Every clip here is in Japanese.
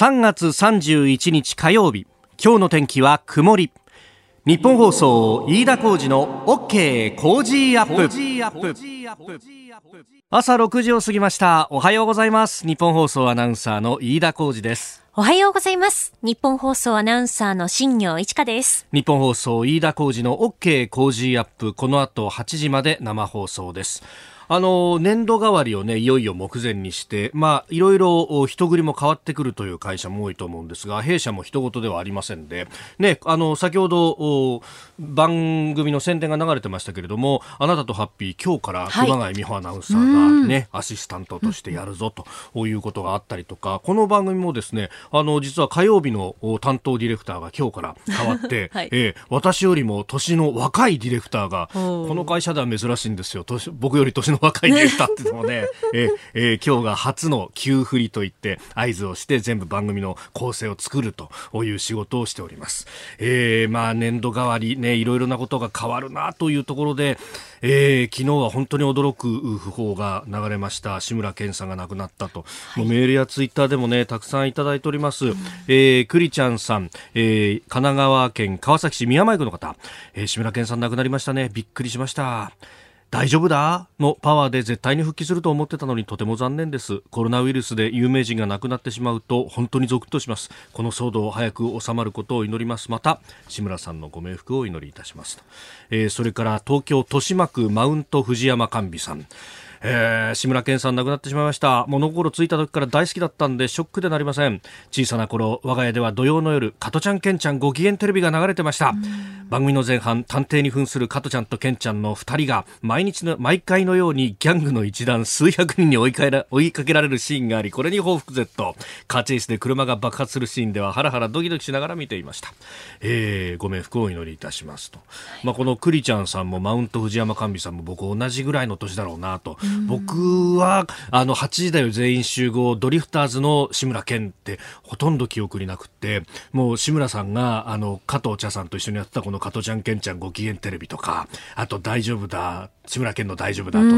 3月31日火曜日。今日の天気は曇り。日本放送飯田浩二の OK コージーアップ。朝6時を過ぎました。おはようございます。ニッポン放送アナウンサーの飯田浩司です。おはようございます。ニッポン放送アナウンサーの新行市佳です。日本放送飯田浩二の OK コージーアップ。この後8時まで生放送ですあの年度代わりをねいよいよ目前にしてまあいろいろ人繰りも変わってくるという会社も多いと思うんですが弊社も他人事ではありませんで。ねあの先ほど番組の宣伝が流れてましたけれどもあなたとハッピー今日から熊谷美穂アナウンサーがね、アシスタントとしてやるぞということがあったりとかこの番組もですねあの実は火曜日の担当ディレクターが今日から変わって、はい、えー、私よりも年の若いディレクターがこの会社では珍しいんですよ。僕より年の若いディレクターってもね、え えー、今日が初の急振りといって合図をして全部番組の構成を作るという仕事をしております。えー、まあ年度代わりね、いろいろなことが変わるなというところで、えー、昨日は本当に驚く訃報が流れました。志村けんさんが亡くなったと、はい、メールやツイッターでもねたくさんいただいております、うん、えー、クリちゃんさん、えー、神奈川県川崎市宮前区の方、えー、志村けんさん亡くなりましたね。びっくりしました大丈夫だ？のパワーで絶対に復帰すると思ってたのにとても残念です。コロナウイルスで有名人が亡くなってしまうと本当にゾクッとします。この騒動を早く収まることを祈ります。また志村さんのご冥福を祈りいたしますえー、それから東京豊島区マウント藤山甘美さん。えー、志村けんさん亡くなってしまいました。物心ついた時から大好きだったんでショックでなりません。小さな頃我が家では土曜の夜加トちゃんけんちゃんご機嫌テレビが流れてました。番組の前半探偵に扮する加トちゃんとけんちゃんの2人が毎日の毎回のようにギャングの一団数百人に追いかけ 追いかけられるシーンがありこれに報復 Z カーチェイスで車が爆発するシーンではハラハラドキドキしながら見ていました、えー、ご冥福をお祈りいたしますと、まあ、このクリちゃんさんもマウント藤山甘美さんも僕同じぐらいの年だろうなと僕はあの8時台全員集合ドリフターズの志村けんってほとんど記憶になくってもう志村さんがあの加藤茶さんと一緒にやってたこの加藤ちゃんけんちゃんご機嫌テレビとかあと大丈夫だ志村けんの大丈夫だとか、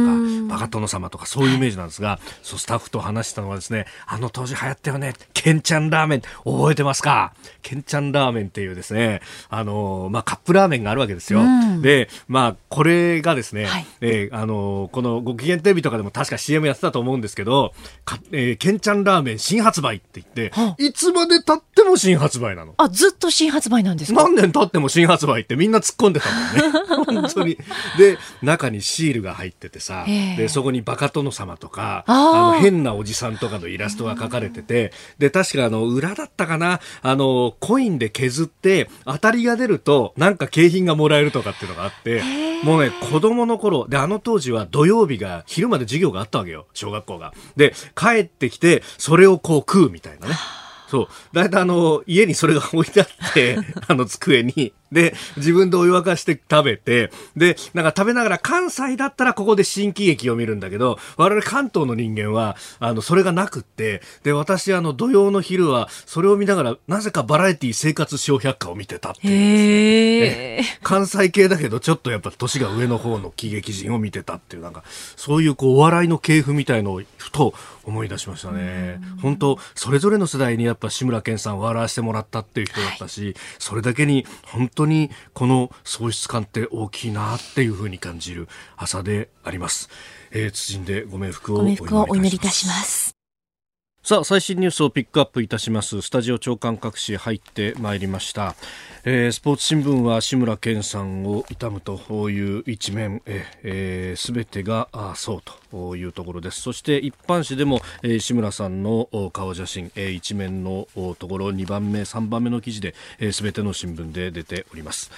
バカ殿様とかそういうイメージなんですが、そうスタッフと話したのはですね、あの当時流行ったよね、けんちゃんラーメン、覚えてますか？けんちゃんラーメンっていうですね、あの、まあ、カップラーメンがあるわけですよ。で、まあ、これがですね、はい、えー、あの、このご機嫌テレビとかでも確か CM やってたと思うんですけど、かえー、けんちゃんラーメン新発売って言って、いつまで経っても新発売なの。あ、ずっと新発売なんですか？何年経っても新発売ってみんな突っ込んでたもんね。本当に。で、中にシールが入っててさ、でそこにバカ殿様とかあの変なおじさんとかのイラストが描かれててで確かあの裏だったかな？あのコインで削って当たりが出るとなんか景品がもらえるとかっていうのがあってもうね子供の頃であの当時は土曜日が昼まで授業があったわけよ小学校が。で帰ってきてそれをこう食うみたいなね。そう。大体あの、家にそれが置いてあって、あの机に。で、自分でお湯沸かして食べて、で、なんか食べながら関西だったらここで新喜劇を見るんだけど、我々関東の人間は、あの、それがなくって、で、私あの、土曜の昼は、それを見ながら、なぜかバラエティ生活小百科を見てたっていうね。関西系だけど、ちょっとやっぱ年が上の方の喜劇人を見てたっていう、なんか、そういうこう、お笑いの系譜みたいのを、ふと思い出しましたね。本当それぞれの世代にやっぱ志村けんさん笑わせてもらったっていう人だったし、はい、それだけに本当当にこの喪失感って大きいなっていうふうに感じる朝であります。えー、謹んでご冥福をお祈りいたします。さあ最新ニュースをピックアップいたします。スタジオ長官各紙入ってまいりました、えー、スポーツ新聞は志村けんさんを悼むという一面。すべ、えー、てがあそうというところです。そして一般紙でも、えー、志村さんの顔写真、えー、一面のところ。2番目3番目の記事で、えー、ての新聞で出ております、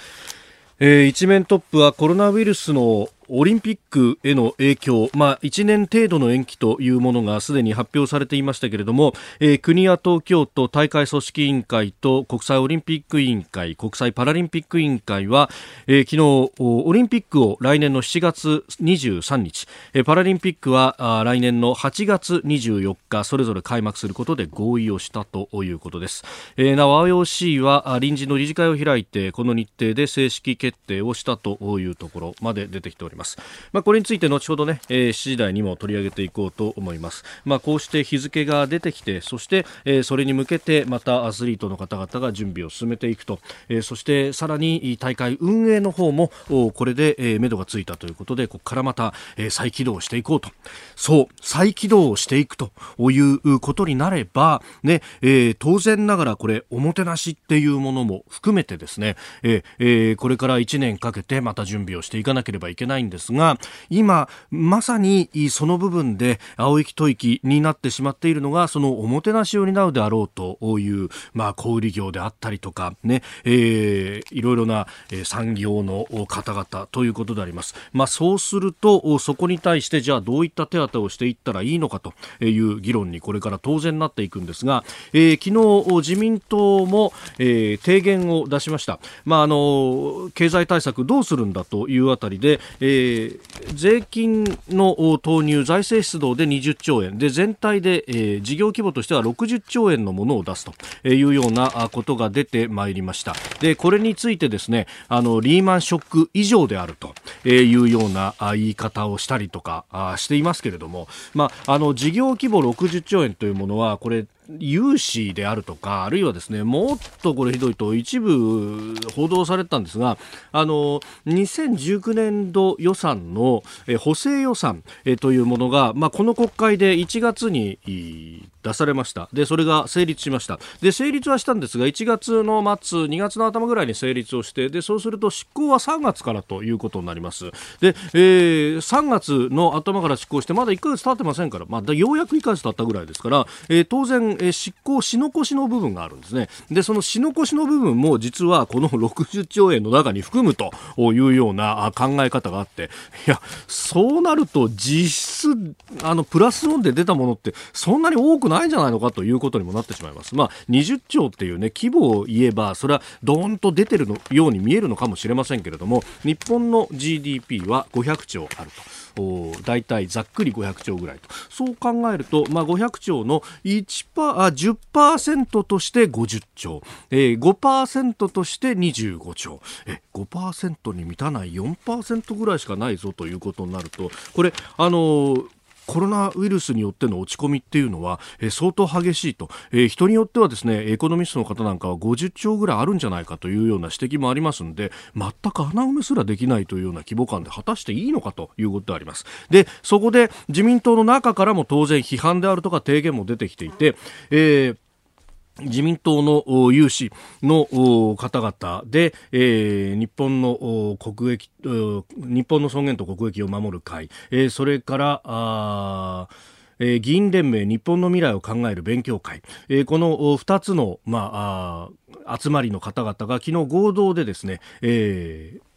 えー、一面トップはコロナウイルスのオリンピックへの影響、まあ、1年程度の延期というものがすでに発表されていましたけれども、えー、国や東京都大会組織委員会と国際オリンピック委員会国際パラリンピック委員会は、えー、昨日オリンピックを来年の7月23日、えー、パラリンピックは来年の8月24日それぞれ開幕することで合意をしたということです、えー、なお IOC は臨時の理事会を開いてこの日程で正式決定をしたというところまで出てきております。ります。まあ、これについて後ほどね、えー、7時台にも取り上げていこうと思います。まあ、こうして日付が出てきて、そして、えー、それに向けてまたアスリートの方々が準備を進めていくと、えー、そしてさらに大会運営の方もこれで、えー、目処がついたということで、ここからまた、えー、再起動していこうと。そう、再起動をしていくということになれば、ね、えー、当然ながらこれ、おもてなしっていうものも含めてですね、えーえー、これから1年かけてまた準備をしていかなければいけないんですが、今、まさにその部分で青息吐息になってしまっているのが、そのおもてなしを担うであろうという、まあ、小売業であったりとか、ね、えー、いろいろな産業の方々ということであります。まあ、そうすると、そこに対して、じゃあどういった手当をしていったらいいのかという議論にこれから当然なっていくんですが、えー、昨日自民党も、えー、提言を出しました。まあ、あの、経済対策どうするんだというあたりで、えー、税金の投入、財政出動で20兆円、で、全体で、えー、事業規模としては60兆円のものを出すというようなことが出てまいりました。で、これについてですね、あの、リーマンショック以上であるというような言い方をしたりとかしていますけれども、まあ、あの、事業規模60兆円というものは、これ、融資であるとか、あるいはですね、もっとこれひどいと一部報道されたんですが、あの、2019年度予算の補正予算というものが、まあ、この国会で1月に出されました。で、それが成立しました。で、成立はしたんですが、1月の末、2月の頭ぐらいに成立をして、で、そうすると執行は3月からということになります。で、えー、3月の頭から執行して、まだ1ヶ月経ってませんから、まあ、ようやく1ヶ月経ったぐらいですから、えー、当然、えー、執行し残しの部分があるんですね。で、そのし残しの部分も実はこの60兆円の中に含むというような考え方があって、いや、そうなると実質、あの、プラスオンで出たものってそんなに多くないんじゃないのかということにもなってしまいます。まあ、20兆っていうね、規模を言えば、それはドーンと出てるのように見えるのかもしれませんけれども、日本の GDP は500兆あると。大体ざっくり500兆ぐらいと。そう考えると、まあ、500兆の1パあ10%として50兆、えー、5%として25兆。え5%に満たない4%ぐらいしかないぞということになると。これあのーコロナウイルスによっての落ち込みっていうのは、えー、相当激しいと、えー、人によってはですねエコノミストの方なんかは50兆ぐらいあるんじゃないかというような指摘もありますので全く穴埋めすらできないというような規模感で果たしていいのかということであります。でそこで自民党の中からも当然批判であるとか提言も出てきていて、えー自民党の有志の方々で、えー、日本の国益、日本の尊厳と国益を守る会、えー、それから、あえー、議員連盟日本の未来を考える勉強会、えー、この2つの、まあ、集まりの方々が昨日合同でですね、えー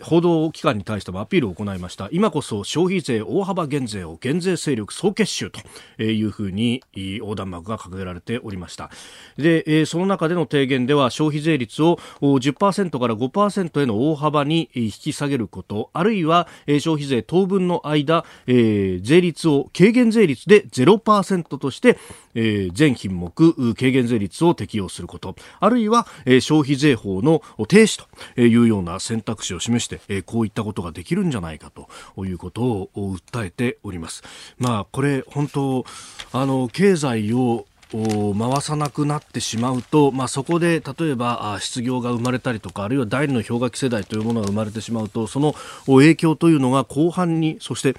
報道機関に対してもアピールを行いました。今こそ消費税大幅減税を減税勢力総結集というふうに横断幕が掲げられておりました。でその中での提言では消費税率を10%から5%への大幅に引き下げることあるいは消費税当分の間税率を軽減税率で0%としてえ全品目軽減税率を適用することあるいはえ消費税法の停止というような選択肢を示して、えー、こういったことができるんじゃないかということを訴えております。まあ、これ本当あの経済を回さなくなってしまうと、まあ、そこで例えば失業が生まれたりとかあるいは第二の氷河期世代というものが生まれてしまうとその影響というのが後半にそして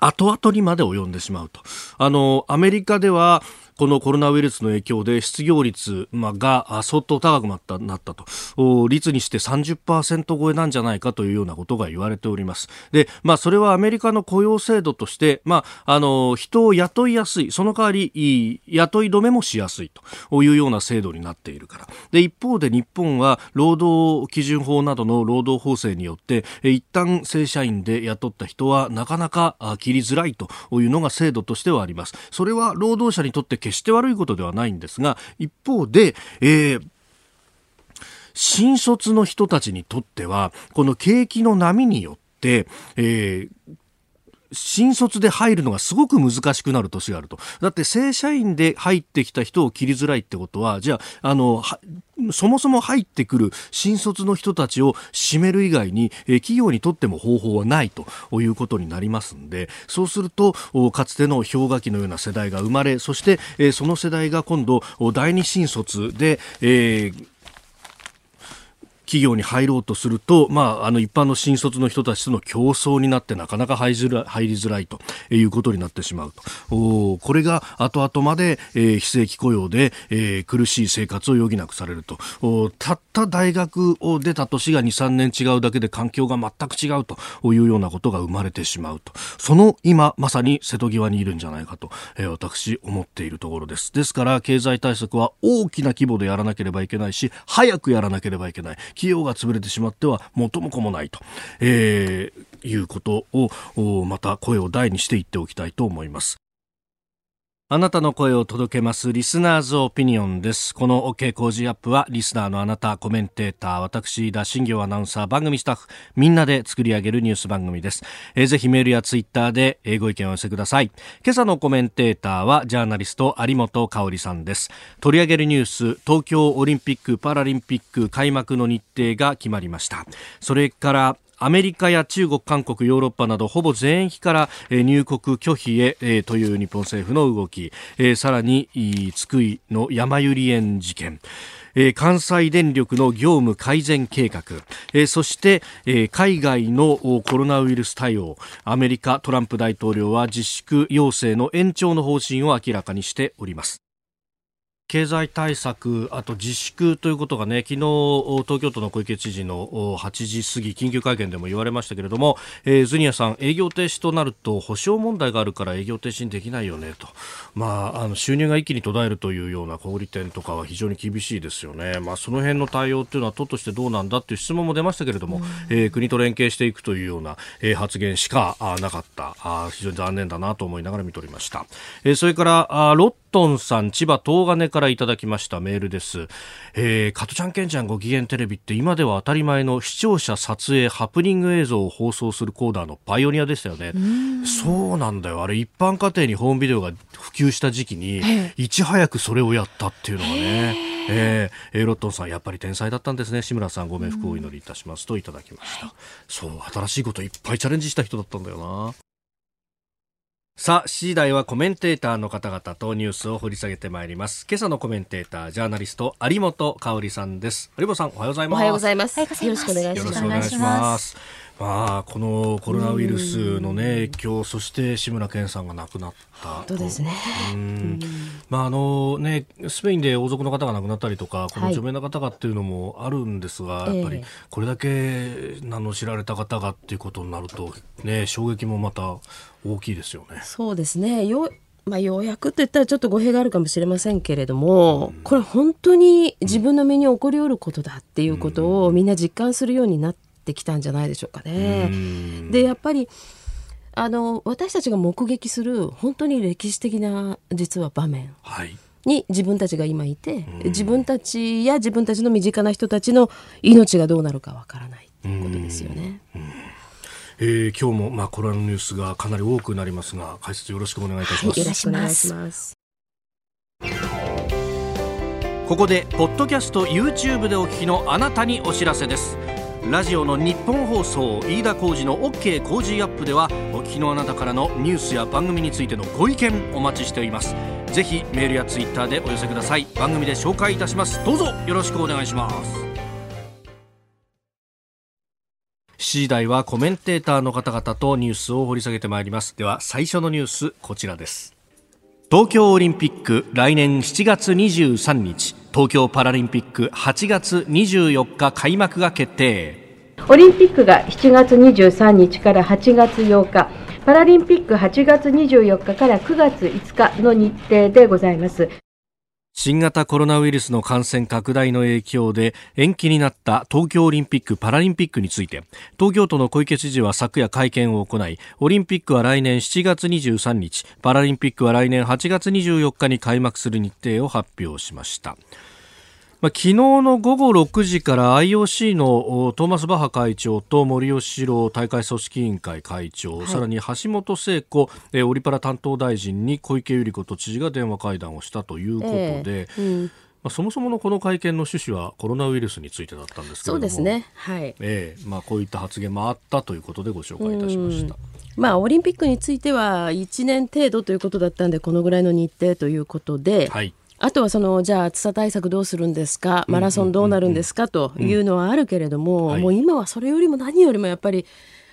後々にまで及んでしまうと。あの、アメリカでは、このコロナウイルスの影響で失業率が相当高くなったと。率にして30%超えなんじゃないかというようなことが言われております。で、まあ、それはアメリカの雇用制度として、まあ、あの人を雇いやすいその代わり雇い止めもしやすいというような制度になっているから。で一方で日本は労働基準法などの労働法制によって一旦正社員で雇った人はなかなか切りづらいというのが制度としてはあります。それは労働者にとって決して悪いことではないんですが一方で、えー新卒の人たちにとってはこの景気の波によって、えー新卒で入るのがすごく難しくなる年があると。だって正社員で入ってきた人を切りづらいってことは、じゃあ、あの、そもそも入ってくる新卒の人たちを占める以外に、え、企業にとっても方法はないということになりますんでそうするとかつての氷河期のような世代が生まれそして、え、その世代が今度第二新卒で、えー企業に入ろうとすると、まあ、あの一般の新卒の人たちとの競争になってなかなか入りづら入りづらいということになってしまうと。おこれが後々まで、えー、非正規雇用で、えー、苦しい生活を余儀なくされると。おたった大学を出た年が2、3年違うだけで環境が全く違うというようなことが生まれてしまうと。その今、まさに瀬戸際にいるんじゃないかと、えー、私思っているところです。ですから、経済対策は大きな規模でやらなければいけないし、早くやらなければいけない。企業が潰れてしまっては元も子もないと、えー、いうことをまた声を大にして言っておきたいと思います。あなたの声を届けますリスナーズオピニオンです。この OK 工事アップはリスナーのあなた、コメンテーター、私、田新行アナウンサー、番組スタッフ、みんなで作り上げるニュース番組です。えー、ぜひメールやツイッターでご意見を寄せください。今朝のコメンテーターはジャーナリスト有本香里さんです。取り上げるニュース、東京オリンピック・パラリンピック開幕の日程が決まりました。それからアメリカや中国、韓国、ヨーロッパなどほぼ全域から入国拒否へという日本政府の動き、さらに津久井の山百合園事件、関西電力の業務改善計画、そして、海外のコロナウイルス対応。アメリカトランプ大統領は自粛要請の延長の方針を明らかにしております。経済対策、あと自粛ということがね、昨日、東京都の小池知事の8時過ぎ、緊急会見でも言われましたけれども、えー、ズニアさん、営業停止となると、保証問題があるから営業停止にできないよねと、まあ、あの収入が一気に途絶えるというような小売店とかは非常に厳しいですよね。まあ、その辺の対応というのは、都としてどうなんだという質問も出ましたけれども、うん、えー、国と連携していくというような、えー、発言しかなかったあ、非常に残念だなと思いながら見ておりました。えー、それからあロットンさん、千葉東金からいただきましたメールです。えー、加トちゃんケンちゃんご機嫌テレビって今では当たり前の視聴者撮影ハプニング映像を放送するコーダーのパイオニアでしたよね。そうなんだよ。あれ一般家庭にホームビデオが普及した時期に、いち早くそれをやったっていうのがね。えー、ロットンさんやっぱり天才だったんですね志村さんご冥福をお祈りいたしますといただきました、そう新しいこといっぱいチャレンジした人だったんだよなさあ、7時台はコメンテーターの方々とニュースを掘り下げてまいります。今朝のコメンテーター、ジャーナリスト、有本香里さんです。有本さん、おはようございます。おはようございます。よろしくお願いします。よろしくお願いします。まあ、このコロナウイルスの、ね、影響、そして志村けんさんが亡くなった本当ですね、まああのね、スペインで王族の方が亡くなったりとか、この著名な方がっていうのもあるんですが、はい、やっぱりこれだけ名の知られた方がっていうことになると、ね、衝撃もまた大きいですよね。そうですねよまあ、ようやくと言ったらちょっと語弊があるかもしれませんけれども、これ本当に自分の身に起こりうることだっていうことをみんな実感するようになってきたんじゃないでしょうかね。でやっぱりあの私たちが目撃する本当に歴史的な実は場面。はいに自分たちが今いて、自分たちや自分たちの身近な人たちの命がどうなるかわからないということですよね。えー、今日もまあコロナのニュースがかなり多くなりますが解説よろしくお願いいたします。よろしくお願いします。ここでポッドキャスト YouTube でお聞きのあなたにお知らせです。ラジオの日本放送飯田浩司の OK 工事アップではお聞きのあなたからのニュースや番組についてのご意見お待ちしておりますぜひメールやツイッターでお寄せください番組で紹介いたしますどうぞよろしくお願いします7時台はコメンテーターの方々とニュースを掘り下げてまいります。では最初のニュースこちらです。東京オリンピック来年7月23日東京パラリンピック8月24日開幕が決定。オリンピックが7月23日から8月8日パラリンピック8月24日から9月5日の日程でございます。新型コロナウイルスの感染拡大の影響で延期になった東京オリンピック・パラリンピックについて東京都の小池知事は昨夜会見を行いオリンピックは来年7月23日パラリンピックは来年8月24日に開幕する日程を発表しました。まあ、昨日の午後6時から IOC のトーマス・バッハ会長と森喜朗大会組織委員会会長、はい、さらに橋本聖子オリパラ担当大臣に小池百合子都知事が電話会談をしたということで、えーうん。まあ、そもそものこの会見の趣旨はコロナウイルスについてだったんですけれども。そうですね。はい。ええ。まあ、こういった発言もあったということでご紹介いたしました。まあ、オリンピックについては1年程度ということだったんでこのぐらいの日程ということで、はいあとはそのじゃあ暑さ対策どうするんですか？マラソンどうなるんですか？というのはあるけれども、はい。もう今はそれよりも何よりもやっぱり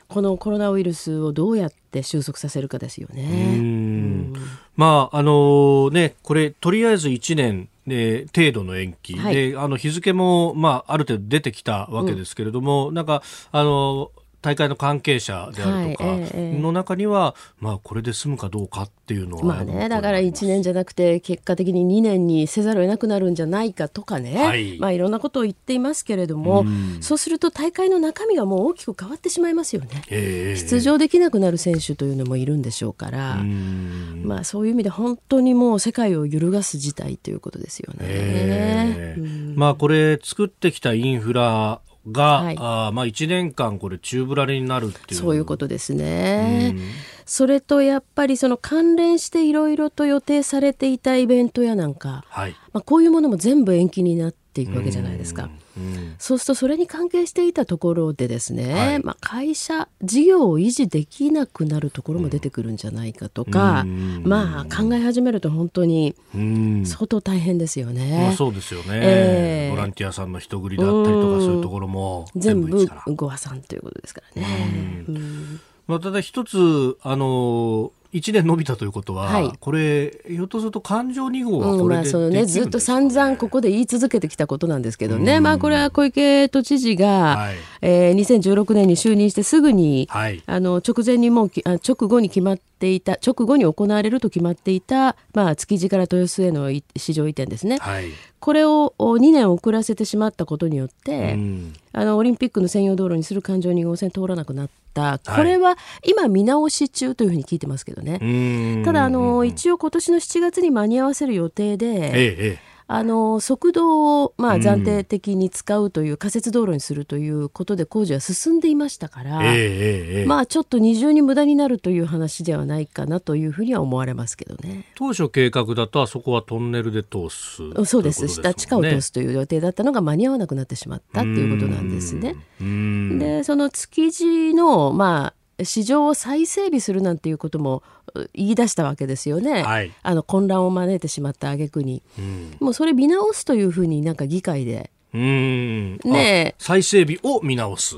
このコロナウイルスをどうやって収束させるかですようね。ん。まああのねこれとりあえず1年で程度の延期、はい。であの日付も、まあ、ある程度出てきたわけですけれども、なんかあの大会の関係者であるとかはいええええ。の中には、まあ、これで済むかどうかっていうのはまあね、だから1年じゃなくて結果的に2年にせざるを得なくなるんじゃないかとかね、はいい。まあ、いろんなことを言っていますけれども、うん。そうすると大会の中身がもう大きく変わってしまいますよね。ええ。出場できなくなる選手というのもいるんでしょうから、うん。まあ、そういう意味で本当にもう世界を揺るがす事態ということですよね。ええ。うん。まあこれ作ってきたインフラが、はい。あーまあ1年間これ宙ぶらりになるっていう。そういうことですね。うん。それとやっぱりその関連していろいろと予定されていたイベントやなんか、はい。まあ、こういうものも全部延期になっていくわけじゃないですか。うん。そうするとそれに関係していたところでですね、はい。まあ、会社事業を維持できなくなるところも出てくるんじゃないかとか、うん。まあ考え始めると本当にうん。相当大変ですよね。まあ、そうですよね、ええ。ボランティアさんの人繰りだったりとかうん。そういうところも全部ご破産ということですからね。うん。まあ、ただ一つあの1年伸びたということは、はい。これひょっとすると感情2号はうんこれでまあそのね、ずっと散々ここで言い続けてきたことなんですけどね、うん。まあこれは小池都知事が、はい。えー2016年に就任してすぐに、はい。あの直前にもう直後に決まっていた直後に行われると決まっていた、まあ、築地から豊洲へのい市場移転ですね、はい。これをお2年遅らせてしまったことによって、うん。あのオリンピックの専用道路にする環状2号線通らなくなった、はい。これは今見直し中というふうに聞いてますけどね。うんただあの、うん一応今年の7月に間に合わせる予定で、ええええ。あの速度をまあうん。暫定的に使うという、仮設道路にするということで工事は進んでいましたから、ええまあちょっと二重に無駄になるという話ではないかなというふうには思われますけどね。当初計画だとあそこはトンネルで通すそうです。下地下を通すという予定だったのが間に合わなくなってしまったっていうことなんですね。うん。でその築地のまあ市場を再整備するなんていうこともう言い出したわけですよね、はい。あの混乱を招いてしまった挙句に。うん。もうそれ見直すというふうになんか議会で。うんね再整備を見直す。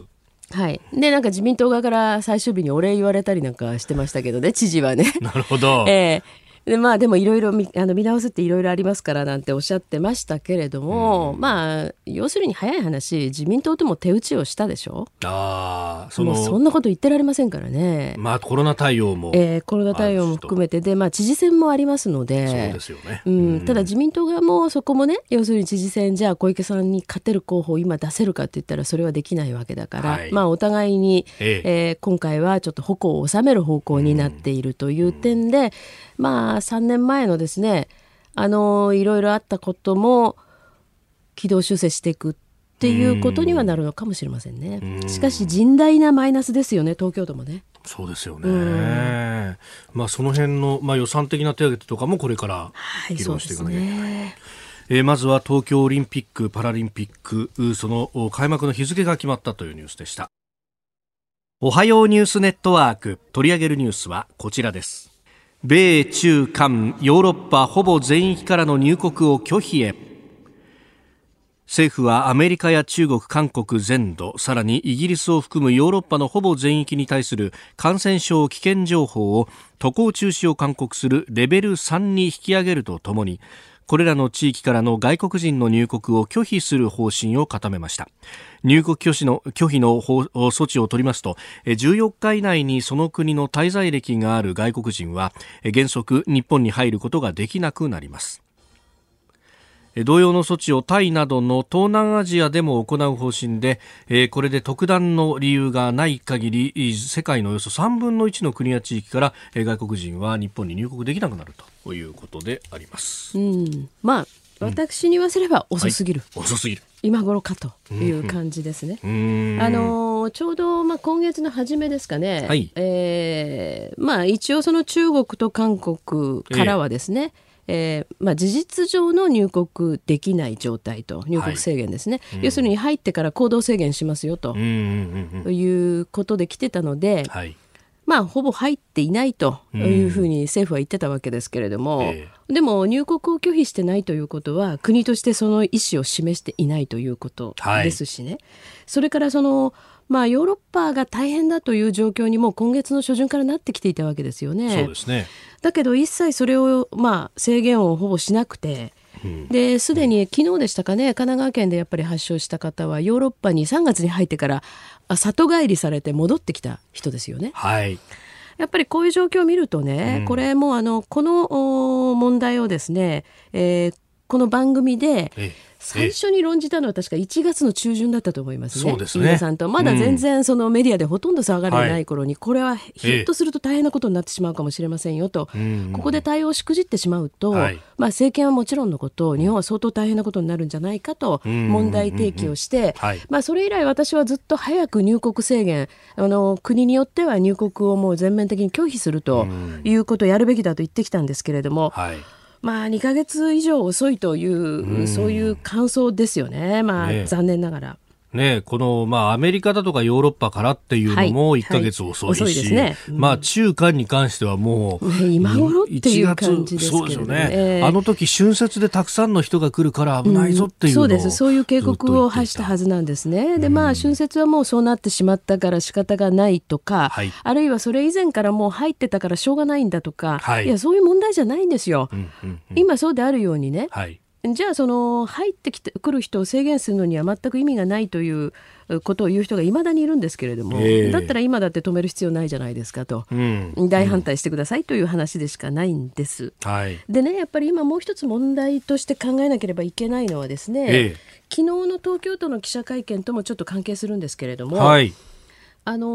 はい、でなんか自民党側から最終日にお礼言われたりなんかしてましたけどね知事はね。なるほど、ええでまあでもいろいろ見あの見直すっていろいろありますからなんておっしゃってましたけれども、まあ要するに早い話自民党とも手打ちをしたでしょ？ああそのそんなこと言ってられませんからね。まあコロナ対応も、えーコロナ対応も含めて。で、まあ、知事選もありますので。そうですよね、うん、ただ自民党側もそこもね要するに知事選じゃあ小池さんに勝てる候補を今出せるかって言ったらそれはできないわけだから、はい。まあお互いに、ええ。えー今回はちょっと矛を収める方向になっているという点で、まあ3年前のですねあのいろいろあったことも軌道修正していくっていうことにはなるのかもしれませんね。うん。しかし甚大なマイナスですよね東京都もね。そうですよね、まあその辺の、まあ、予算的な手当とかもこれからはい、議論していかなきゃいけない、ね。えーまずは東京オリンピック・パラリンピックうそのお開幕の日付が決まったというニュースでした。おはようニュースネットワーク。取り上げるニュースはこちらです米中韓ヨーロッパほぼ全域からの入国を拒否へ。政府はアメリカや中国、韓国全土さらにイギリスを含むヨーロッパのほぼ全域に対する感染症危険情報を渡航中止を勧告するレベル3に引き上げるとともにこれらの地域からの外国人の入国を拒否する方針を固めました。入国拒否の拒否の措置を取りますと14日以内にその国の滞在歴がある外国人は原則日本に入ることができなくなります。同様の措置をタイなどの東南アジアでも行う方針で、えーこれで特段の理由がない限りい世界のおよそ3分の1の国や地域から、えー外国人は日本に入国できなくなるということであります。うん、まあ私に言わせれば遅すぎる、遅すぎる。今頃かという感じですね。うーん。あのーちょうど、まあ、今月の初めですかね、はい。えーまあ、一応その中国と韓国からはですね、えーえーまあ、事実上の入国できない状態と入国制限ですね、要するに入ってから行動制限しますよと。うんうんうんいうことで来てたので、はい。まあ、ほぼ入っていないというふうに政府は言ってたわけですけれども、えでも入国を拒否してないということは国としてその意思を示していないということですしね、それからその、まあ、ヨーロッパが大変だという状況にも今月の初旬からなってきていたわけですよね。そうですね。だけど一切それを、まあ、制限をほぼしなくて。ですでに昨日でしたかね神奈川県でやっぱり発症した方はヨーロッパに3月に入ってからあ里帰りされて戻ってきた人ですよね。はい。やっぱりこういう状況を見るとね、これもうあのこのお問題をですね、えーこの番組でええ最初に論じたのは確か1月の中旬だったと思いますね。すね。皆さんと。まだ全然そのメディアでほとんど騒がれてない頃に、これはひょっとすると大変なことになってしまうかもしれませんよと、うんここで対応をしくじってしまうと、はい。まあ、政権はもちろんのこと日本は相当大変なことになるんじゃないかとん問題提起をして、はい。まあ、それ以来私はずっと早く入国制限あの国によっては入国をもう全面的に拒否するということをやるべきだと言ってきたんですけれども、はい。まあ、2ヶ月以上遅いという、そういう感想ですよね、まあね残念ながら。ね、この、まあ、アメリカだとかヨーロッパからっていうのもはい1ヶ月遅いし、はい遅いですね。うん。まあ、中間に関してはもう、ね今頃っていう感じですけれどそうですよね。ね、ええ。あの時春節でたくさんの人が来るから危ないぞっていうのを、そうです。そういう警告を発したはず。ずなんですね。でまあ春節はもうそうなってしまったから仕方がないとか、はい。あるいはそれ以前からもう入ってたからしょうがないんだとか、はいやそういう問題じゃないんですよ。うんうんうん。今そうであるようにね、はい。じゃあその入ってきてくる人を制限するのには全く意味がないということを言う人がいまだにいるんですけれども、ええだったら今だって止める必要ないじゃないですかと、うん。大反対してくださいという話でしかないんです。はい。でねやっぱり今もう一つ問題として考えなければいけないのはですね、ええ昨日の東京都の記者会見ともちょっと関係するんですけれども、はい。あの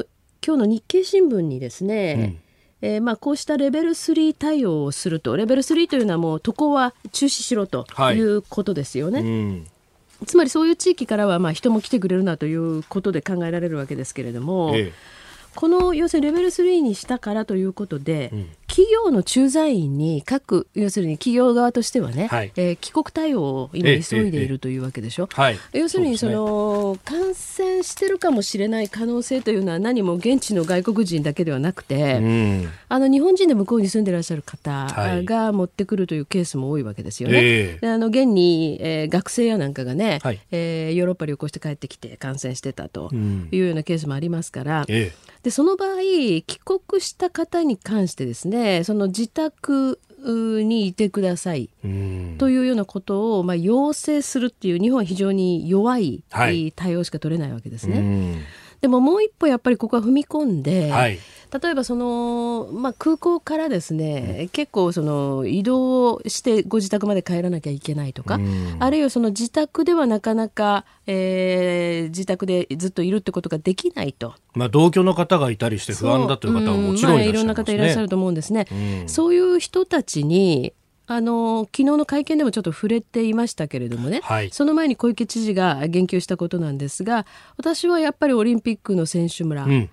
ー今日の日経新聞にですね、えーまあ、こうしたレベル3対応をするとレベル3というのはもう渡航は中止しろとはいいうことですよね。うん。つまりそういう地域からはまあ人も来てくれるなということで考えられるわけですけれども、えこの要するにレベル3にしたからということで、ん企業の駐在員に各要するに企業側としてはね、はい。えー帰国対応を今ええ急いでいるというわけでしょ。はい。要するにそそうですね。の感染してるかもしれない可能性というのは何も現地の外国人だけではなくて、うん。あの日本人で向こうに住んでらっしゃる方はい。が持ってくるというケースも多いわけですよね。ええ。であの現に、えー学生やなんかがね、はい。えーヨーロッパ旅行して帰ってきて感染してたとうん。いうようなケースもありますから、え。でその場合帰国した方に関してですねその自宅にいてください。というようなことを、まあ、要請するっていう日本は非常に弱いはい対応しか取れないわけですね。うんでももう一歩やっぱりここは踏み込んで、はい。例えばその、まあ、空港からですね、結構その移動してご自宅まで帰らなきゃいけないとか、うんあるいはその自宅ではなかなか、えー自宅でずっといるってことができないと。まあ、同居の方がいたりして不安だという方はもちろんいらっしゃいますね。まあ、いろんな方いらっしゃると思うんですね。うんそういう人たちにあの昨日の会見でもちょっと触れていましたけれどもね、はいその前に小池知事が言及したことなんですが私はやっぱりオリンピックの選手村、うん。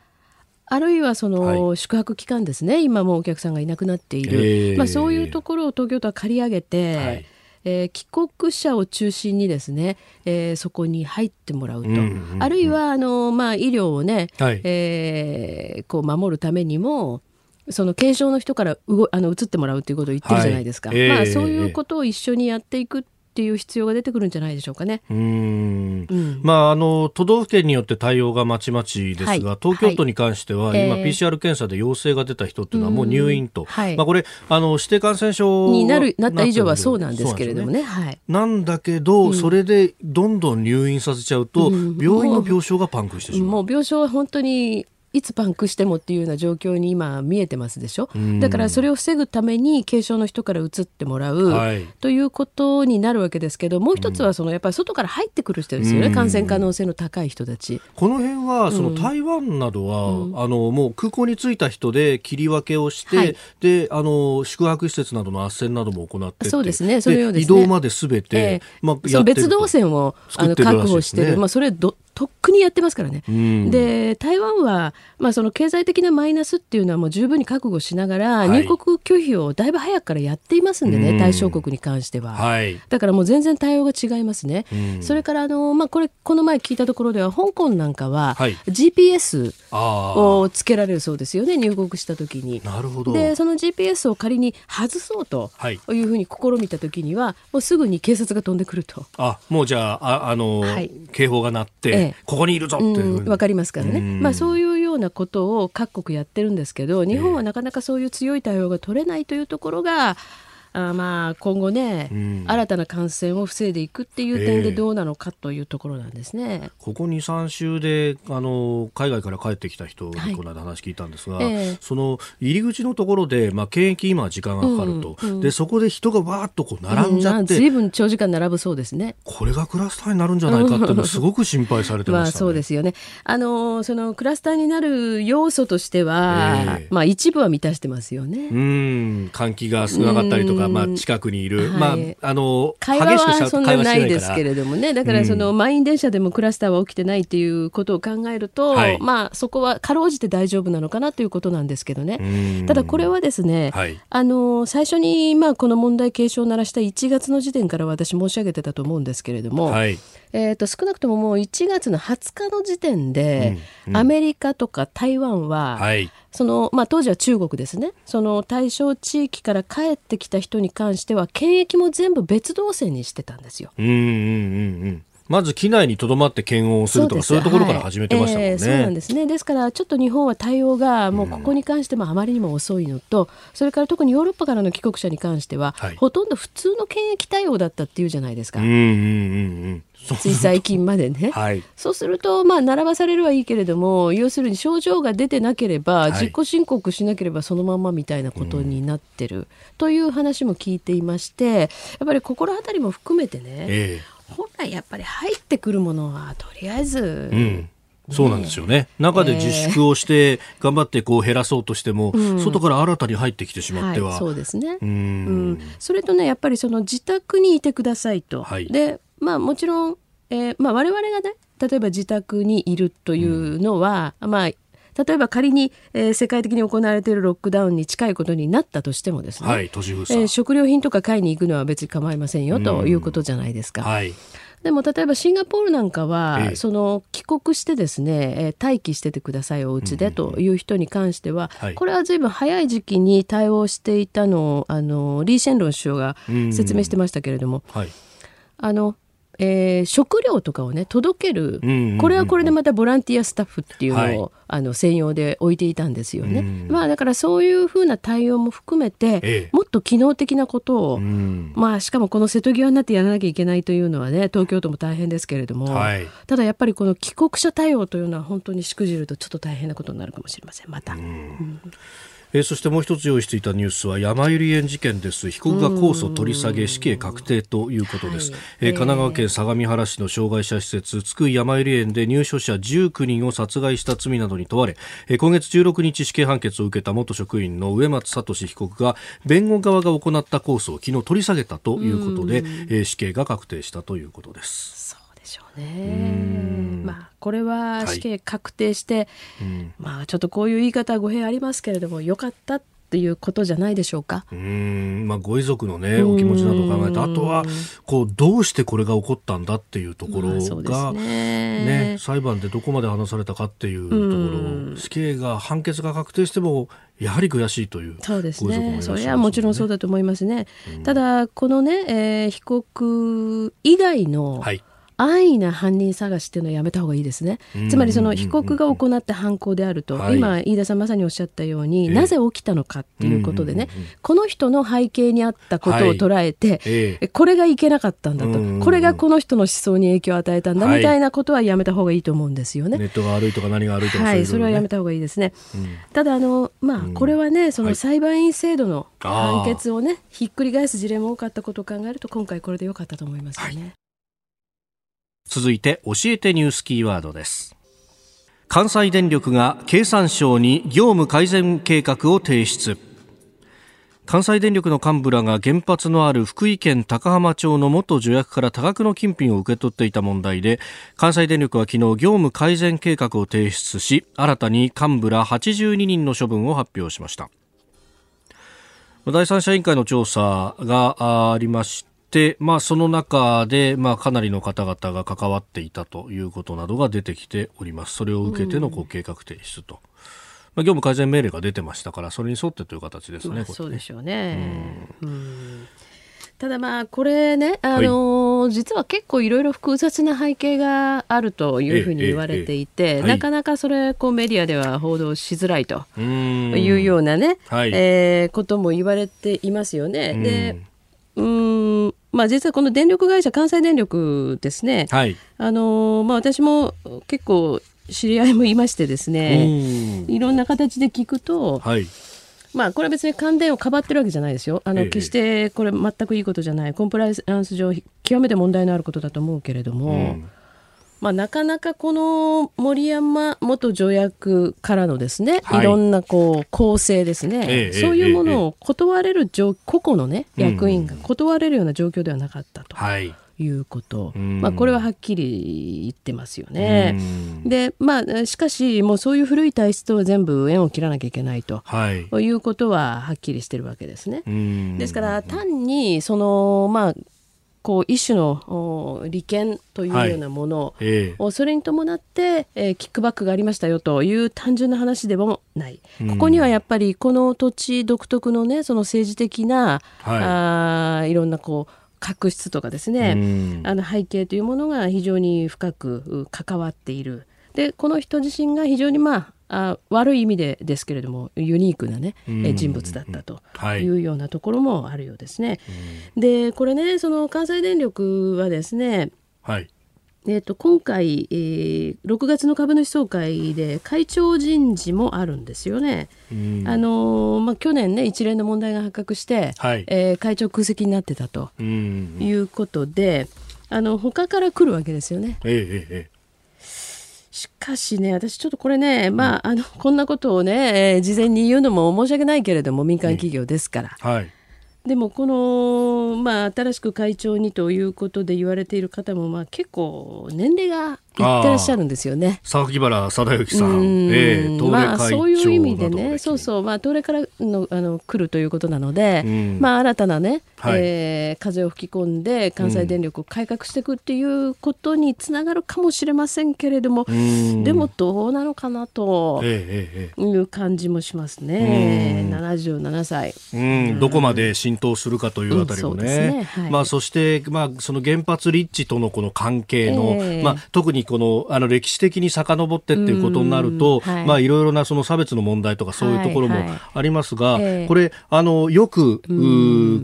あるいはその、は宿泊期間ですね。今もうお客さんがいなくなっている、えーまあ、そういうところを東京都は借り上げて、はい。えー帰国者を中心にですね、えーそこに入ってもらうと、うんうんうん。あるいはあの、まあ、医療をね、はい。えーこう守るためにもその軽症の人からうごあの移ってもらうということを言ってるじゃないですか、はい。えーまあ、そういうことを一緒にやっていくっていう必要が出てくるんじゃないでしょうかね。うーん。うん。まあ、あの都道府県によって対応がまちまちですが、はい。東京都に関しては、今、はいえー PCR 検査で陽性が出た人っていうのはもう入院と、うん。はい。まあ、これあの指定感染症になるなった以上はそうなんですけれどもね。ね。はい。なんだけど、それでどんどん入院させちゃうと、うん。病院の病床がパンクしてしまう。もう病床は本当にいつパンクしてもっていうような状況に今見えてますでしょ？うん。だからそれを防ぐために軽症の人から移ってもらう、はい。ということになるわけですけどもう一つはそのやっぱり外から入ってくる人ですよね、うん。感染可能性の高い人たち。この辺はその台湾などは、あのもう空港に着いた人で切り分けをして、はい。であの宿泊施設などの斡旋なども行ってて。そうですねそのようですね。移動まですべて、ええ。まあ、別動線線をあの確保してる、まあ、それどとっくにやってますからね。うんで台湾は、まあ、その経済的なマイナスっていうのはもう十分に覚悟しながら、はい入国拒否をだいぶ早くからやっていますんでね、うん対象国に関しては。はい。だからもう全然対応が違いますね。うんそれからあの、まあ、これこの前聞いたところでは香港なんかははい GPS。をつけられるそうですよね入国した時に。なるほど。でその GPS を仮に外そうとはいいうふうに試みた時にはもうすぐに警察が飛んでくると。あ、もうじゃあ、あ、あの、はい警報が鳴って、ええここにいるぞってわかりますからね、うん。まあ、そういうようなことを各国やってるんですけど日本はなかなかそういう強い対応が取れないというところが、あまあ今後ね、うん新たな感染を防いでいくっていう点ええでどうなのかというところなんですね。ここ2、3週であの海外から帰ってきた人はいにこの間話聞いたんですが、ええその入り口のところで、まあ、検疫今時間がかかると、うんうんでそこで人がわーっとこう並んじゃって、うんずいぶん長時間並ぶそうですね。これがクラスターになるんじゃないかっていうのをすごく心配されてまね。そうですよね。あのそのクラスターになる要素としては、ええまあ一部は満たしてますよね。うん換気が少なかったりとか、うんまあ、近くにいる、はい。まあ、あの会話はそんなないですけれどもね。だからその満員電車でもクラスターは起きてないっていうことを考えると、はい。まあそこはかろうじて大丈夫なのかなということなんですけどね。うん。ただこれはですね、はい。あの最初にまあこの問題警鐘を鳴らした1月の時点から私申し上げてたと思うんですけれども、はいえー、と少なくとももう1月の20日の時点で、うんうん。アメリカとか台湾は、はい。そのまあ、当時は中国ですね。その対象地域から帰ってきた人に関しては検疫も全部別動線にしてたんですよ。うんうんうんうんまず機内にとどまって検温をするとかそういうところから始めてましたもんね。はい。えーそうなんですね。ですからちょっと日本は対応がもうここに関してもあまりにも遅いのと、それから特にヨーロッパからの帰国者に関しては、はい。ほとんど普通の検疫対応だったっていうじゃないですか、うんうんうんうん。つい最近までね。はい。そうすると、まあ、並ばされるはいいけれども要するに症状が出てなければ、はい。自己申告しなければそのまんまみたいなことになってる、という話も聞いていましてやっぱり心当たりも含めてねえ本来やっぱり入ってくるものはとりあえず、えうん。そうなんですよね。中で自粛をして頑張ってこう減らそうとしても、うん外から新たに入ってきてしまっては。はい、そうですね。ううんん、それとねやっぱりその自宅にいてくださいと、はいでまあもちろん、えーまあ、我々がね例えば自宅にいるというのは、まあ例えば仮に、えー世界的に行われているロックダウンに近いことになったとしてもですね、はい、都市封えー鎖。食料品とか買いに行くのは別に構いませんよということじゃないですか。はい。でも例えばシンガポールなんかは、ええその帰国してですね、えー待機しててくださいお家でという人に関しては、はいこれはずいぶん早い時期に対応していたのをあのリー・シェンロン首相が説明してましたけれども、はい。あのえー食料とかをね届ける、うんうんうんこれはこれでまたボランティアスタッフっていうのを、はい。あの専用で置いていたんですよね。うんまあだからそういうふうな対応も含めて、ええ。もっと機能的なことを、うん。まあしかもこの瀬戸際になってやらなきゃいけないというのはね東京都も大変ですけれども、はい。ただやっぱりこの帰国者対応というのは本当にしくじるとちょっと大変なことになるかもしれませんまた。えーそしてもう一つ用意していたニュースは山百合園事件です。被告が控訴取り下げ死刑確定ということです、はい。えー神奈川県相模原市の障害者施設津久井山百合園で入所者19人を殺害した罪などに問われ、えー今月16日死刑判決を受けた元職員の上松聡被告が弁護側が行った控訴を昨日取り下げたということで、えー死刑が確定したということです、しょうね。まあこれは死刑確定して、うん。まあちょっとこういう言い方は語弊ありますけれども良かったっていうことじゃないでしょうか。うーん。まあ、ご遺族の、ね、お気持ちなどを考えてあとはこうどうしてこれが起こったんだっていうところが、ね。ね、裁判でどこまで話されたかっていうところ。死刑が判決が確定してもやはり悔しいというそうですね。ご遺族もいらっしゃいますそれはもちろんそうだと思いますね。ただこのね、えー被告以外のはい安易な犯人探しっていうのはやめた方がいいですね。うん。つまりその被告が行った犯行であると、はい。今飯田さんまさにおっしゃったように、ええ。なぜ起きたのかっていうことでね、この人の背景にあったことを捉えて、ええ。これがいけなかったんだと、これがこの人の思想に影響を与えたんだ、はいみたいなことはやめた方がいいと思うんですよね。ネットが悪いとか何が悪いとかはい、それはやめた方がいいですね。うん。ただあの、まあ、これはね、そはい。の裁判員制度の判決をね、ひっくり返す事例も多かったことを考えると、今回これで良かったと思いますよね。続いて教えてニュースキーワードです。関西電力が経産省に業務改善計画を提出。関西電力の幹部らが原発のある福井県高浜町の元助役から多額の金品を受け取っていた問題で関西電力は昨日業務改善計画を提出し新たに幹部ら82人の処分を発表しました。第三者委員会の調査がありまし、まあ、その中で、まあ、かなりの方々が関わっていたということなどが出てきております。それを受けてのこう計画提出と。まあ、業務改善命令が出てましたから、それに沿ってという形ですね。まあ、そうでしょうね。うん、ただまあこれね、あのーはい、実は結構いろいろ複雑な背景があるというふうに言われていて、なかなかそれこうメディアでは報道しづらいというようなね、はい、えー、ことも言われていますよね。でうんまあ、実はこの電力会社関西電力ですね、はい、あのまあ、私も結構知り合いもいましてですね。いろんな形で聞くと、はい、まあこれは別に関電をかばってるわけじゃないですよ。あの、決してこれ全くいいことじゃない。コンプライアンス上極めて問題のあることだと思うけれども。まあ、なかなかこの森山元助役からのですね、はい、いろんなこう構成ですね、ええ、そういうものを断れる個々のね、役員が断れるような状況ではなかったと。はい。いうこと、まあ、これははっきり言ってますよね。でまあしかしもうそういう古い体質とは全部縁を切らなきゃいけないと、はい、いうことははっきりしてるわけですね。ですから単にそのまあこう一種の利権というようなもの、はい。えー、それに伴って、えー、キックバックがありましたよという単純な話でもない、ここにはやっぱりこの土地独特のねその政治的な、はい、あいろんなこう確執とかですね、あの背景というものが非常に深く関わっている。でこの人自身が非常にまああ悪い意味でですけれどもユニークなね、え人物だったとい。うようなところもあるようですね。でこれねその関西電力はですね、はい、えー、と今回、えー、6月の株主総会で会長人事もあるんですよね。あのー、まあ、去年ね一連の問題が発覚して、はい、えー、会長空席になってたということで、あの他から来るわけですよね。ええしかしね、私ちょっとこれね、まあ、あの、こんなことをね、えー、事前に言うのも申し訳ないけれども、民間企業ですから。はい。でもこの、まあ、新しく会長にということで言われている方も、まあ、結構年齢がいってらっしゃるんですよね。榊原貞之さん、えー、まあ、そういう意味でね、そうそう、まあ、東レからのあの来るということなので、うん、まあ、新たなね、はい、えー、風を吹き込んで関西電力を改革していくっていうことにつながるかもしれませんけれども、うん、でもどうなのかなという感じもしますね、えー、77歳、うん、どこまで浸透するかというあたりもね,、ね。はい、まあ、そして、まあ、その原発立地とのこの関係の、えー、まあ、特にこのあの歴史的に遡ってっていうことになると、はい、まあいろいろなその差別の問題とかそういうところもありますが、はいはい、これあのよく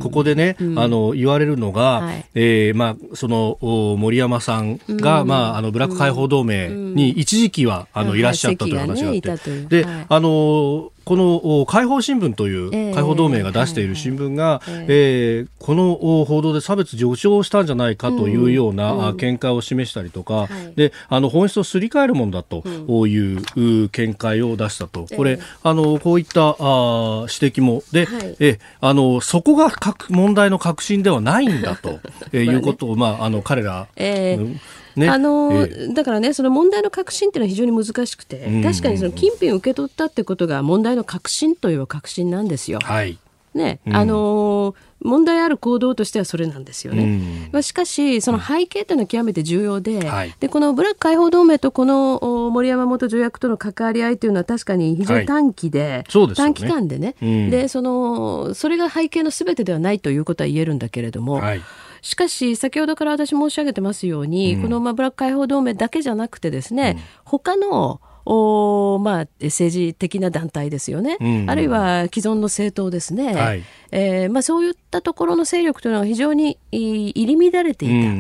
ここでねあの言われるのが、はい、えー、まあその森山さんがまああのブラック解放同盟に一時期はあのいらっしゃったという話があって、であのこの解放新聞という解放同盟が出している新聞が、えー、この報道で差別助長したんじゃないかというような見解を示したりとか、であの本質をすり替えるものだという見解を出したと、これあのこういったあ指摘も。で、えあのそこが問題の核心ではないんだと、え いうことを、まあ、あの彼ら、えーね、あの、えー、だからねその問題の核心っていうのは非常に難しくて、確かにその金品を受け取ったってことが問題の核心といえば核心なんですよ。はい。ね、うん、あの問題ある行動としてはそれなんですよね。うん、まあ、しかし、その背景というのは極めて重要で、はい、でこのブラック解放同盟とこの森山元助役との関わり合いというのは確かに非常に短期で、はい、短期間でね、うん、でそのそれが背景のすべてではないということは言えるんだけれども、はいしかし、先ほどから私申し上げてますように、うん、このまあブラック解放同盟だけじゃなくてですね、うん、他のおまあ、政治的な団体ですよね、うん。うん、あるいは既存の政党ですね、はい、えー、まあ、そういったところの勢力というのは非常に入り乱れていた。うんうんうんう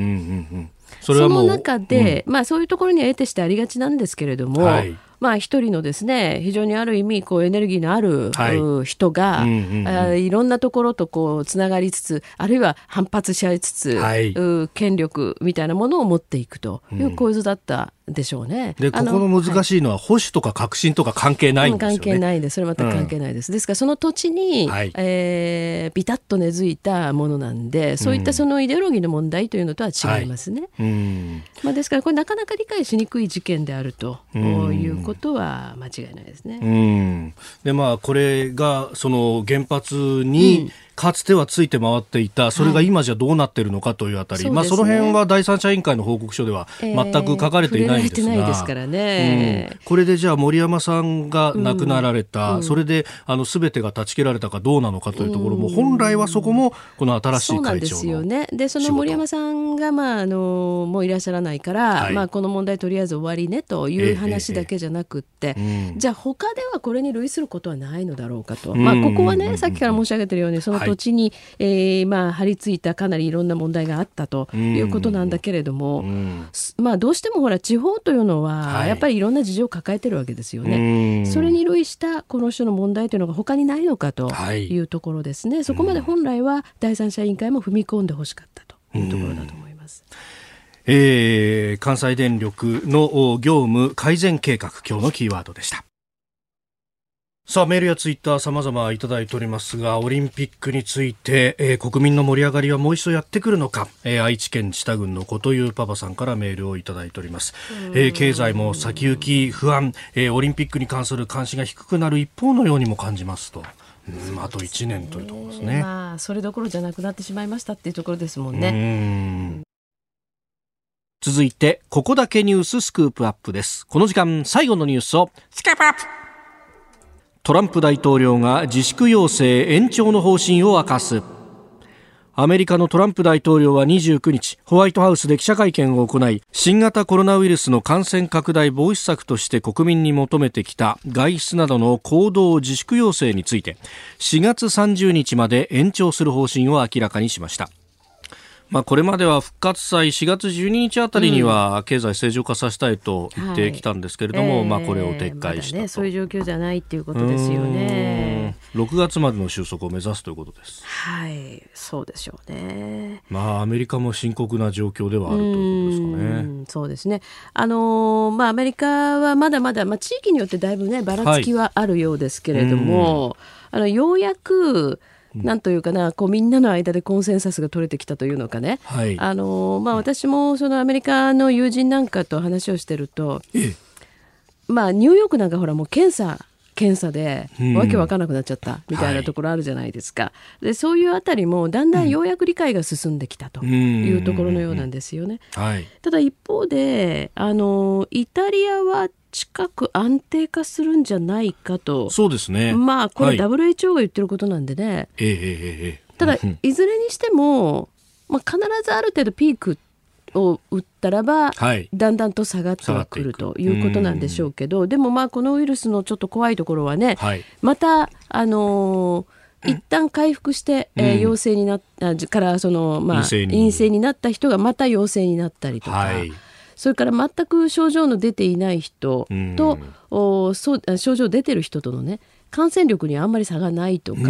ん。その中で、うん、まあ、そういうところには得てしてありがちなんですけれども、はい、まあ、一人のですね非常にある意味こうエネルギーのある、はい、人が、うんうんうん、いろんなところとこうつながりつつあるいは反発し合いつつ、はい、権力みたいなものを持っていくという構図だったでしょうね。で、ここの難しいのは、保守とか革新とか関係ないんですよね。関係ないです。それは全く関係ないです。ですから、その土地に、はいえービタッと根付いたものなんで、そういったそのイデオロギーの問題というのとは違いますね。うん。まあ、ですから、これなかなか理解しにくい事件であるとうんいうことは間違いないですね。うん。で、まあ、これが、その原発に、かつてはついて回っていた、それが今じゃどうなってるのかというあたり、まあ、その辺は第三者委員会の報告書では全く書かれていないんですが、これでじゃあ森山さんが亡くなられた、それであの全てが断ち切られたかどうなのかというところも、本来はそこもこの新しいう会長のすよね。で、その森山さんが、まあ、あの、もういらっしゃらないから、はい。まあ、この問題とりあえず終わりねといええう話だけじゃなくって、うんじゃあ他ではこれに類することはないのだろうかと。うんまあ、ここはうんね、さっきから申し上げてるように、その土地に、えーまあ、張り付いたかなりいろんな問題があったということなんだけれども、まあ、どうしてもほら、地方というのは、はい。やっぱりいろんな事情を抱えてるわけですようね。ん。それに類したこの種の問題というのが他にないのかとはい。いうところですね、そこまで本来は第三者委員会も踏み込んでほしかったというところだと思います。えー関西電力のお業務改善計画今日のキーワードでしたさあメールやツイッター様々いただいておりますがオリンピックについて、えー国民の盛り上がりはもう一度やってくるのか、えー愛知県知多郡のこというパパさんからメールをいただいております、えー経済も先行き不安、えーオリンピックに関する関心が低くなる一方のようにも感じますと、うん、あと1年というところですね、まあそれどころじゃなくなってしまいましたっていうところですもんうね。ん。続いて、ここだけニューススクープアップです。この時間、最後のニュースを、スクープアップトランプ大統領が自粛要請延長の方針を明かす。アメリカのトランプ大統領は29日、ホワイトハウスで記者会見を行い、新型コロナウイルスの感染拡大防止策として国民に求めてきた外出などの行動自粛要請について、4月30日まで延長する方針を明らかにしました。まあ、これまでは復活祭4月12日あたりには経済正常化させたいと言ってきたんですけれども、えーまあ、これを撤回したと、まだね、そういう状況じゃないっていうことですよね。うーん6月までの収束を目指すということです。はい、そうでしょうね。まあ、アメリカも深刻な状況ではあるということですかうね。んそうですね。あのーまあアメリカはまだまだまあ地域によってだいぶねばらつきはあるようですけれども、あのようやくなんというかなこうみんなの間でコンセンサスが取れてきたというのかね。はい。あのーまあ私もそのアメリカの友人なんかと話をしてると、ええまあニューヨークなんかほらもう検査検査でうんわけわかんなくなっちゃったみたいなところあるじゃないですか。でそういうあたりもだんだんようやく理解が進んできたというところのようなんですよね。はい。ただ一方であのイタリアは近く安定化するんじゃないかと。そうですね。まあこれはい。WHO が言ってることなんでね、ええええええ。ただうんいずれにしても、まあ、必ずある程度ピークを打ったらば、はい。だんだんと下がってはくるということなんでしょうけどでもまあこのウイルスのちょっと怖いところはね、はい。またあのー一旦回復して、えーうん陽性になったじからその、まあ、陰性に。陰性になった人がまた陽性になったりとか、はい。それから全く症状の出ていない人と、おそうあ症状出てる人とのね感染力にあんまり差がないとか、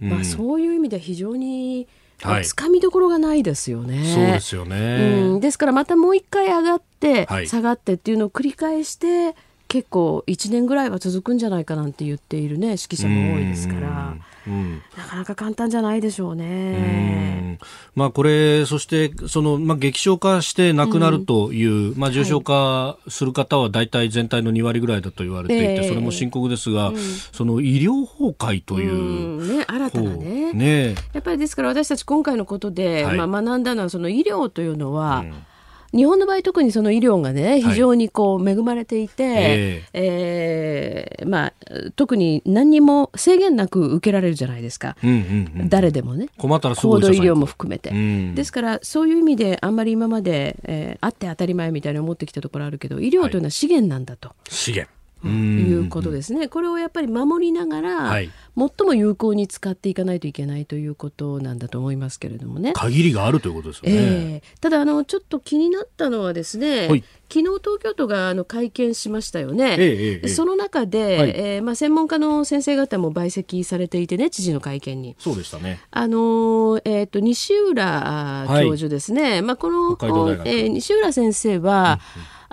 まあ、そういう意味では非常に、はい。つかみどころがないですよね。そうですよね。うん、ですからまたもう一回上がって、はい。下がってっていうのを繰り返して結構1年ぐらいは続くんじゃないかなんて言っているね指揮者も多いですからうん。うんなかなか簡単じゃないでしょううね。ん。まあ、これ、そしてその、まあ、激症化して亡くなるという、まあ、重症化する方は大体全体の2割ぐらいだと言われていて、ええ。それも深刻ですが、うん。その医療崩壊といううん。ね、新た方、なね。ね。やっぱりですから私たち今回のことで、はい。まあ、学んだのはその医療というのは、うん日本の場合特にその医療がね非常にこう恵まれていて、ええ。ーまあ、特に何にも制限なく受けられるじゃないですか、うんうんうん、誰でもね。困ったら高度医療も含めて。うん。ですからそういう意味であんまり今まで、えーあって当たり前みたいに思ってきたところあるけど医療というのは資源なんだと。資源。いうことですね、これをやっぱり守りながら、はい。最も有効に使っていかないといけないということなんだと思いますけれどもね。限りがあるということですよね。ええ。ただあのちょっと気になったのはですね、はい。昨日東京都があの会見しましたよね。ええええその中で、はい。えーまあ、専門家の先生方も在籍されていてね知事の会見に。そうでしたね。あのーえー、と西浦教授ですね、まあ、この、えー西浦先生は、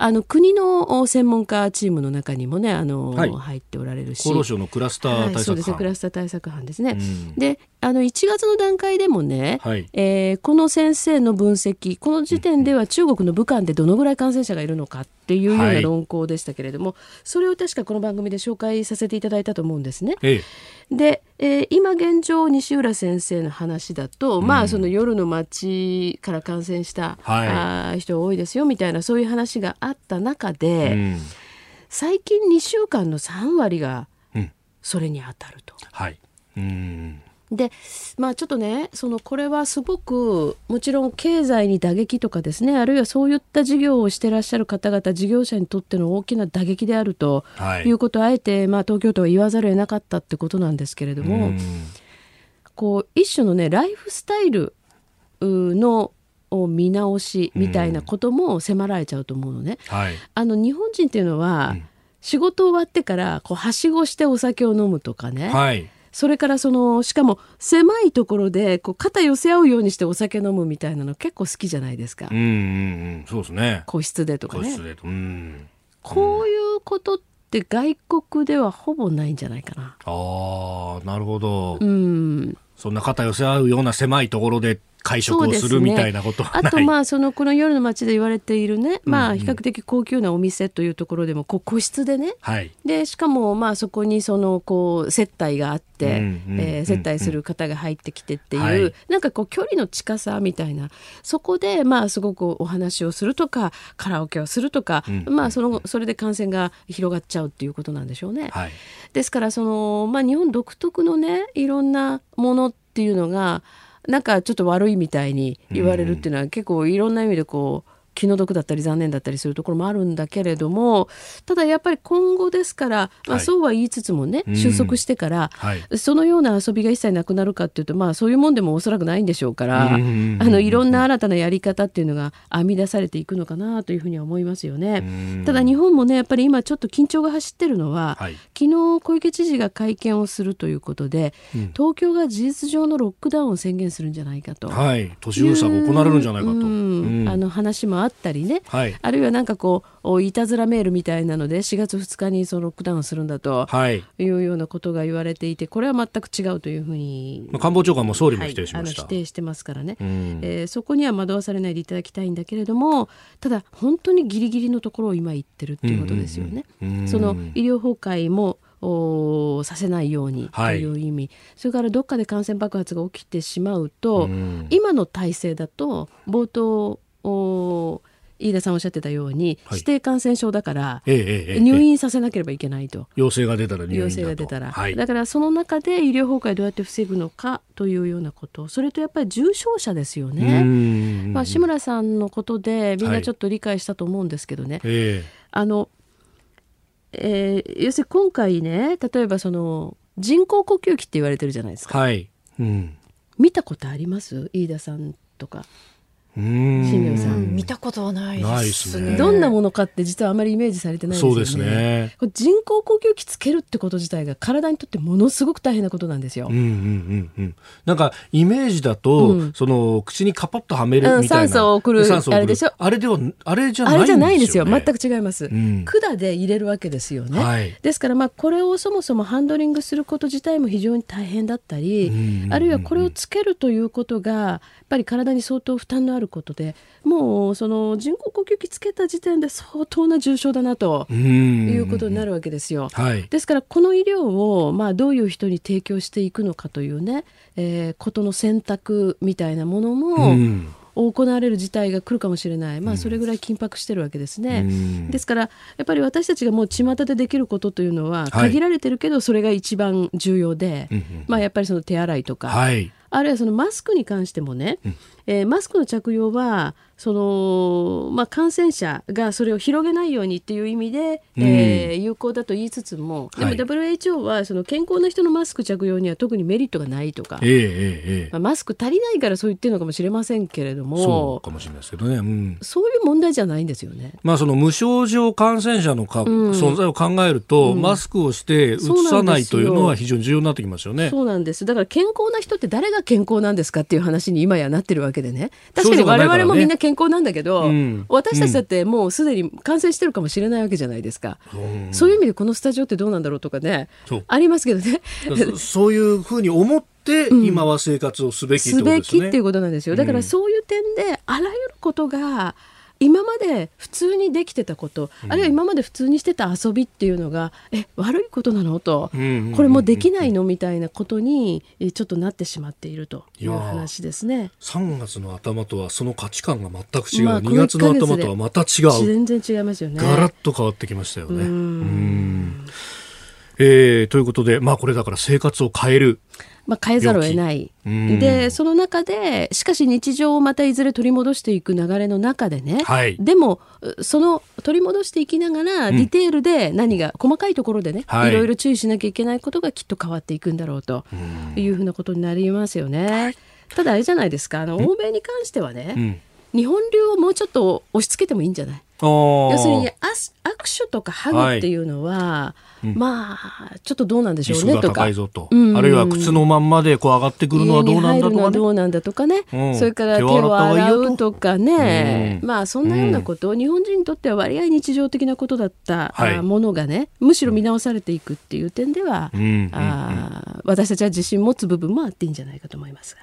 あの国の専門家チームの中にもねあの、はい入っておられるし厚労省のクラスターはい、そうですねクラスター対策班ですね。うんであの1月の段階でもね、はい。えーこの先生の分析この時点では中国の武漢でどのぐらい感染者がいるのかっていうようはない論考でしたけれども、それを確かこの番組で紹介させていただいたと思うんですね。ええ。で、えー今現状西浦先生の話だと、まあその夜の街から感染した、はい。あー人多いですよみたいなそういう話があった中で、うん。最近2週間の3割がうん。それに当たると。はい。うんでまあちょっとねそのこれはすごくもちろん経済に打撃とかですねあるいはそういった事業をしてらっしゃる方々事業者にとっての大きな打撃であるとはい。いうことをあえて、まあ、東京都は言わざるを得なかったってことなんですけれども、うん。こう一種のねライフスタイルうのを見直しみたいなことも迫られちゃうと思うのね。はい。あの日本人っていうのは、うん。仕事終わってからこうはしごしてお酒を飲むとかね、はいそれからそのしかも狭いところでこう肩寄せ合うようにしてお酒飲むみたいなの結構好きじゃないですか、うんうんうんそうですね。個室でとかね。個室でとうん。こういうことって外国ではほぼないんじゃないかな。ああなるほど、うん。そんな肩寄せ合うような狭いところで会食をするみたいなことはない。あとまあそのこの夜の街で言われているねまうんうん。あ比較的高級なお店というところでもこう個室でね。はい。でしかもまあそこにそのこう接待があって、うんうんえー接待する方が入ってきてっていう、はい。なんかこう距離の近さみたいなそこでまあすごくお話をするとかカラオケをするとか、うん。まあそのそれで感染が広がっちゃうっていうことなんでしょうね。はい。ですからその、まあ、日本独特のねいろんなものっていうのがなんかちょっと悪いみたいに言われるっていうのは、結構いろんな意味でこう気の毒だったり残念だったりするところもあるんだけれどもただやっぱり今後ですから、まあ、はい。そうは言いつつもね、うん。収束してから、はい。そのような遊びが一切なくなるかっていうとまあそういうもんでもおそらくないんでしょうから、あのいろんな新たなやり方っていうのが編み出されていくのかなというふうには思いますよね。うん。ただ日本もねやっぱり今ちょっと緊張が走ってるのは、はい。昨日小池知事が会見をするということで、うん。東京が事実上のロックダウンを宣言するんじゃないかと。はい。都市封鎖が行われるんじゃないかと、あの話もあったりね、はい。あるいはなんかこうおいたずらメールみたいなので4月2日にそのロックダウンするんだとはい。いうようなことが言われていてこれは全く違うというふうに、まあ官房長官も総理もはい否定しました、あの否定してますからね、うん。えーそこには惑わされないでいただきたいんだけれどもただ本当にギリギリのところを今言ってるっていうことですよね。うんうんうんその医療崩壊もおさせないようにとはいいう意味、それからどっかで感染爆発が起きてしまうと、うん。今の体制だと冒頭お飯田さんおっしゃってたように、はい。指定感染症だから、えええ入院させなければいけないと。陽性が出たら入院だ陽と性が出たら、はい。だからその中で医療崩壊どうやって防ぐのかというようなことそれとやっぱり重症者ですようね。んまあ、志村さんのことでみんはないちょっと理解したと思うんですけどね、えあの、えー要するに今回ね例えばその人工呼吸器って言われてるじゃないですか、えはい。うん。見たことあります？飯田さんとか、うん新庄さ見たことはないでですすね。ね。どんなものかって実はあまりイメージされてないですよね。そうですね。これ人工呼吸器つけるってこと自体が体にとってものすごく大変なことなんですよ、うんうんうんうん。なんかイメージだと、うん。その口にカパッとはめるみたいな、うん酸素を送る。あれでしょ？あれではあれじゃないんですよ、ね、あれじゃないんですよ。全く違います、うん。管で入れるわけですよね、はい。ですからまあこれをそもそもハンドリングすること自体も非常に大変だったり、うんうんうん。あるいはこれをつけるということがやっぱり体に相当負担のあることでもうその人工呼吸器つけた時点で相当な重症だなとうん。いうことになるわけですよ。はい。ですからこの医療をまあどういう人に提供していくのかというね、えーことの選択みたいなものも、うん。行われる事態が来るかもしれない、まあ、それぐらい緊迫してるわけですね。うん。ですからやっぱり私たちがもう巷でできることというのははい。限られてるけどそれが一番重要で、うんうん。まあ、やっぱりその手洗いとか、はいあるいはそのマスクに関してもね、えーマスクの着用はその、まあ、感染者がそれを広げないようにっていう意味で、えー有効だと言いつつもでもはい。WHO はその健康な人のマスク着用には特にメリットがないとかえ、ええええまあ、マスク足りないからそう言ってるのかもしれませんけれどもそうかもしれないですけどね、うん、そういう問題じゃないんですよね。まあその無症状感染者のか、ん。存在を考えると、マスクをしてうつさないというのは非常に重要になってきますよね。そうなんです。だから健康な人って誰が健康なんですかっていう話に今やなってるわけけでね。確かに我々もみんな健康なんだけど、うん。私たちだってもうすでに感染してるかもしれないわけじゃないですか、そういう意味でこのスタジオってどうなんだろうとかねありますけどね。そそういうふうに思って、今は生活をすべきってこすべ。きっていうことなんですよ。だからそういう点であらゆることが今まで普通にできてたこと、あるいは今まで普通にしてた遊びっていうのがえ悪いことなの？と、うんうんうんうん。これもできないの？みたいなことにえちょっとなってしまっているといいう話ですね。3月の頭とはその価値観が全く違う、まあ2月の頭とはまた違う。全然違いますよね。ガラッと変わってきましたよね。うん。うん。えーということで、まあ、これだから生活を変える。まあ、変えざるを得ない。うん。でその中でしかし日常をまたいずれ取り戻していく流れの中でね、はい。でもうその取り戻していきながら、ディテールで何が細かいところでね、はい。い、ろいろ注意しなきゃいけないことがきっと変わっていくんだろうというふうなことになりますよね。ただあれじゃないですか。あの欧米に関してはね、うん日本流をもうちょっと押し付けてもいいんじゃない？要要するに握手とかハグっていうのは、まあちょっとどうなんでしょうねとか。あるいは靴のまんまでこう上がってくるのはどうなんだとかね。はどうなんだとかね、うん。それから手手を洗うとかね、うんまあそんなようなこと、日本人にとっては割合日常的なことだった、ものがねむしろ見直されていくっていう点では、うん。うん。うん。あ私たちは自信持つ部分もあっていいんじゃないかと思いますが。